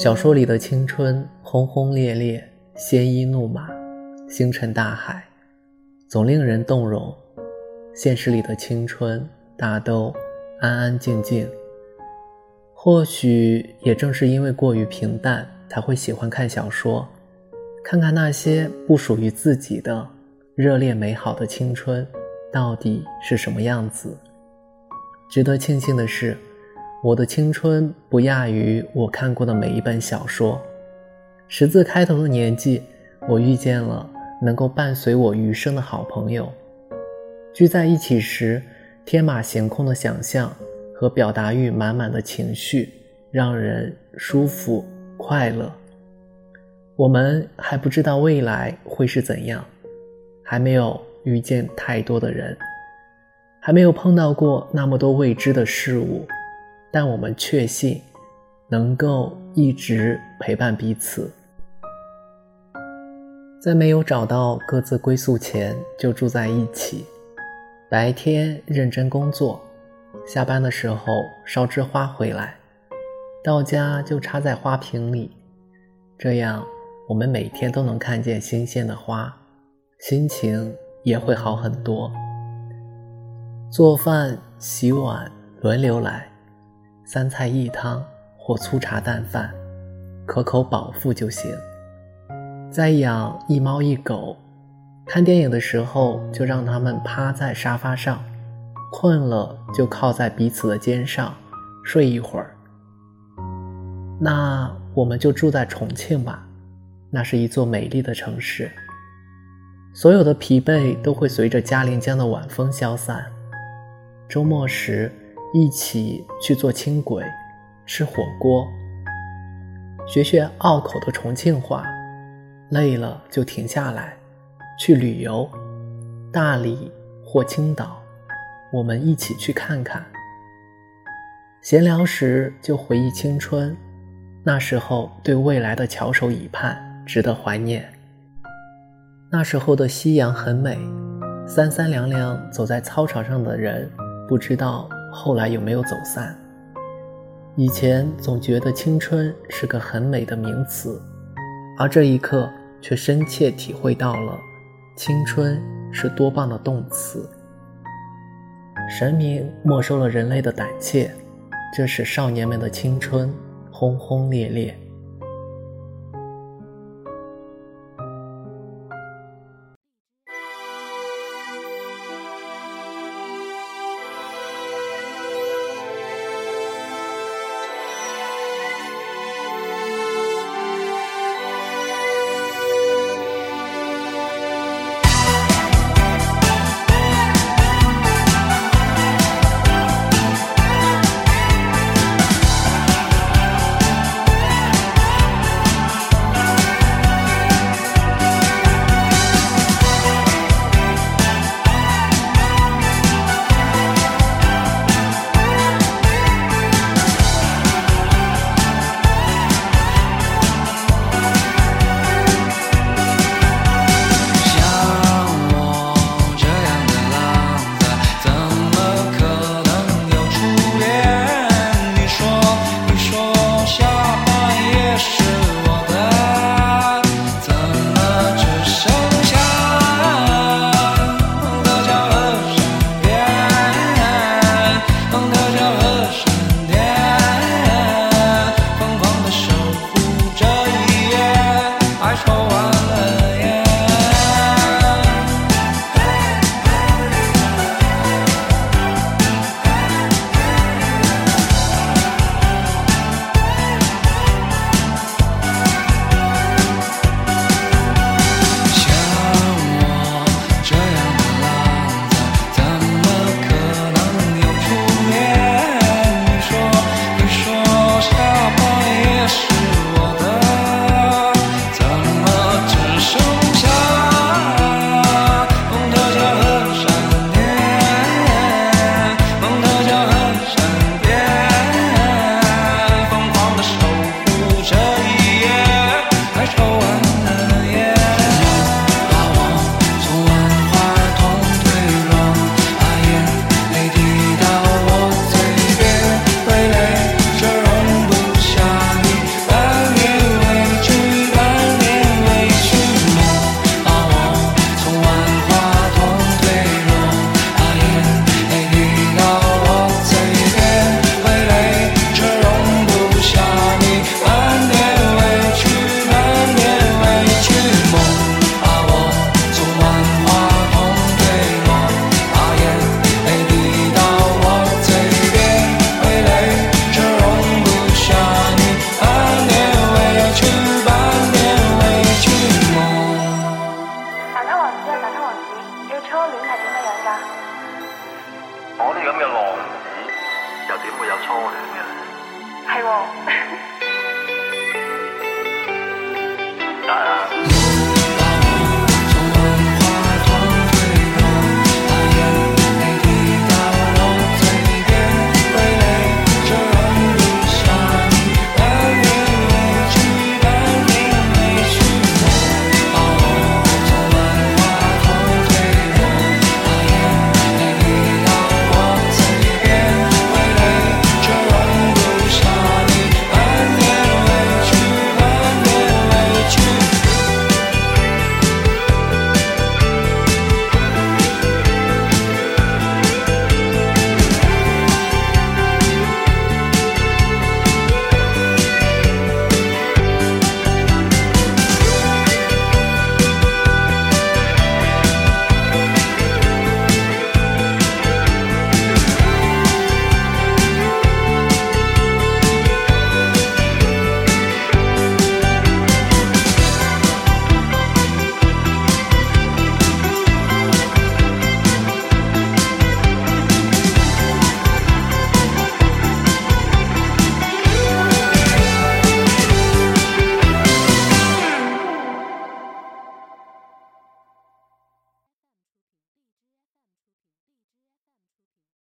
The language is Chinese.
小说里的青春轰轰烈烈，鲜衣怒马，星辰大海，总令人动容。现实里的青春大都安安静静。或许也正是因为过于平淡，才会喜欢看小说，看看那些不属于自己的热烈美好的青春到底是什么样子。值得庆幸的是。我的青春不亚于我看过的每一本小说。十字开头的年纪，我遇见了能够伴随我余生的好朋友。聚在一起时，天马行空的想象和表达欲满满的情绪，让人舒服快乐。我们还不知道未来会是怎样，还没有遇见太多的人，还没有碰到过那么多未知的事物。但我们确信，能够一直陪伴彼此。在没有找到各自归宿前，就住在一起。白天认真工作，下班的时候捎枝花回来，到家就插在花瓶里。这样，我们每天都能看见新鲜的花，心情也会好很多。做饭、洗碗轮流来。三菜一汤或粗茶淡饭，可口饱腹就行。再养一猫一狗，看电影的时候就让它们趴在沙发上，困了就靠在彼此的肩上睡一会儿。那我们就住在重庆吧，那是一座美丽的城市。所有的疲惫都会随着嘉陵江的晚风消散。周末时。一起去做轻轨，吃火锅，学学拗口的重庆话，累了就停下来，去旅游，大理或青岛，我们一起去看看。闲聊时就回忆青春，那时候对未来的翘首以盼，值得怀念。那时候的夕阳很美，三三两两走在操场上的人，不知道。后来有没有走散？以前总觉得青春是个很美的名词，而这一刻却深切体会到了青春是多棒的动词。神明没收了人类的胆怯，这使少年们的青春轰轰烈烈。嘅？係喎。得啦。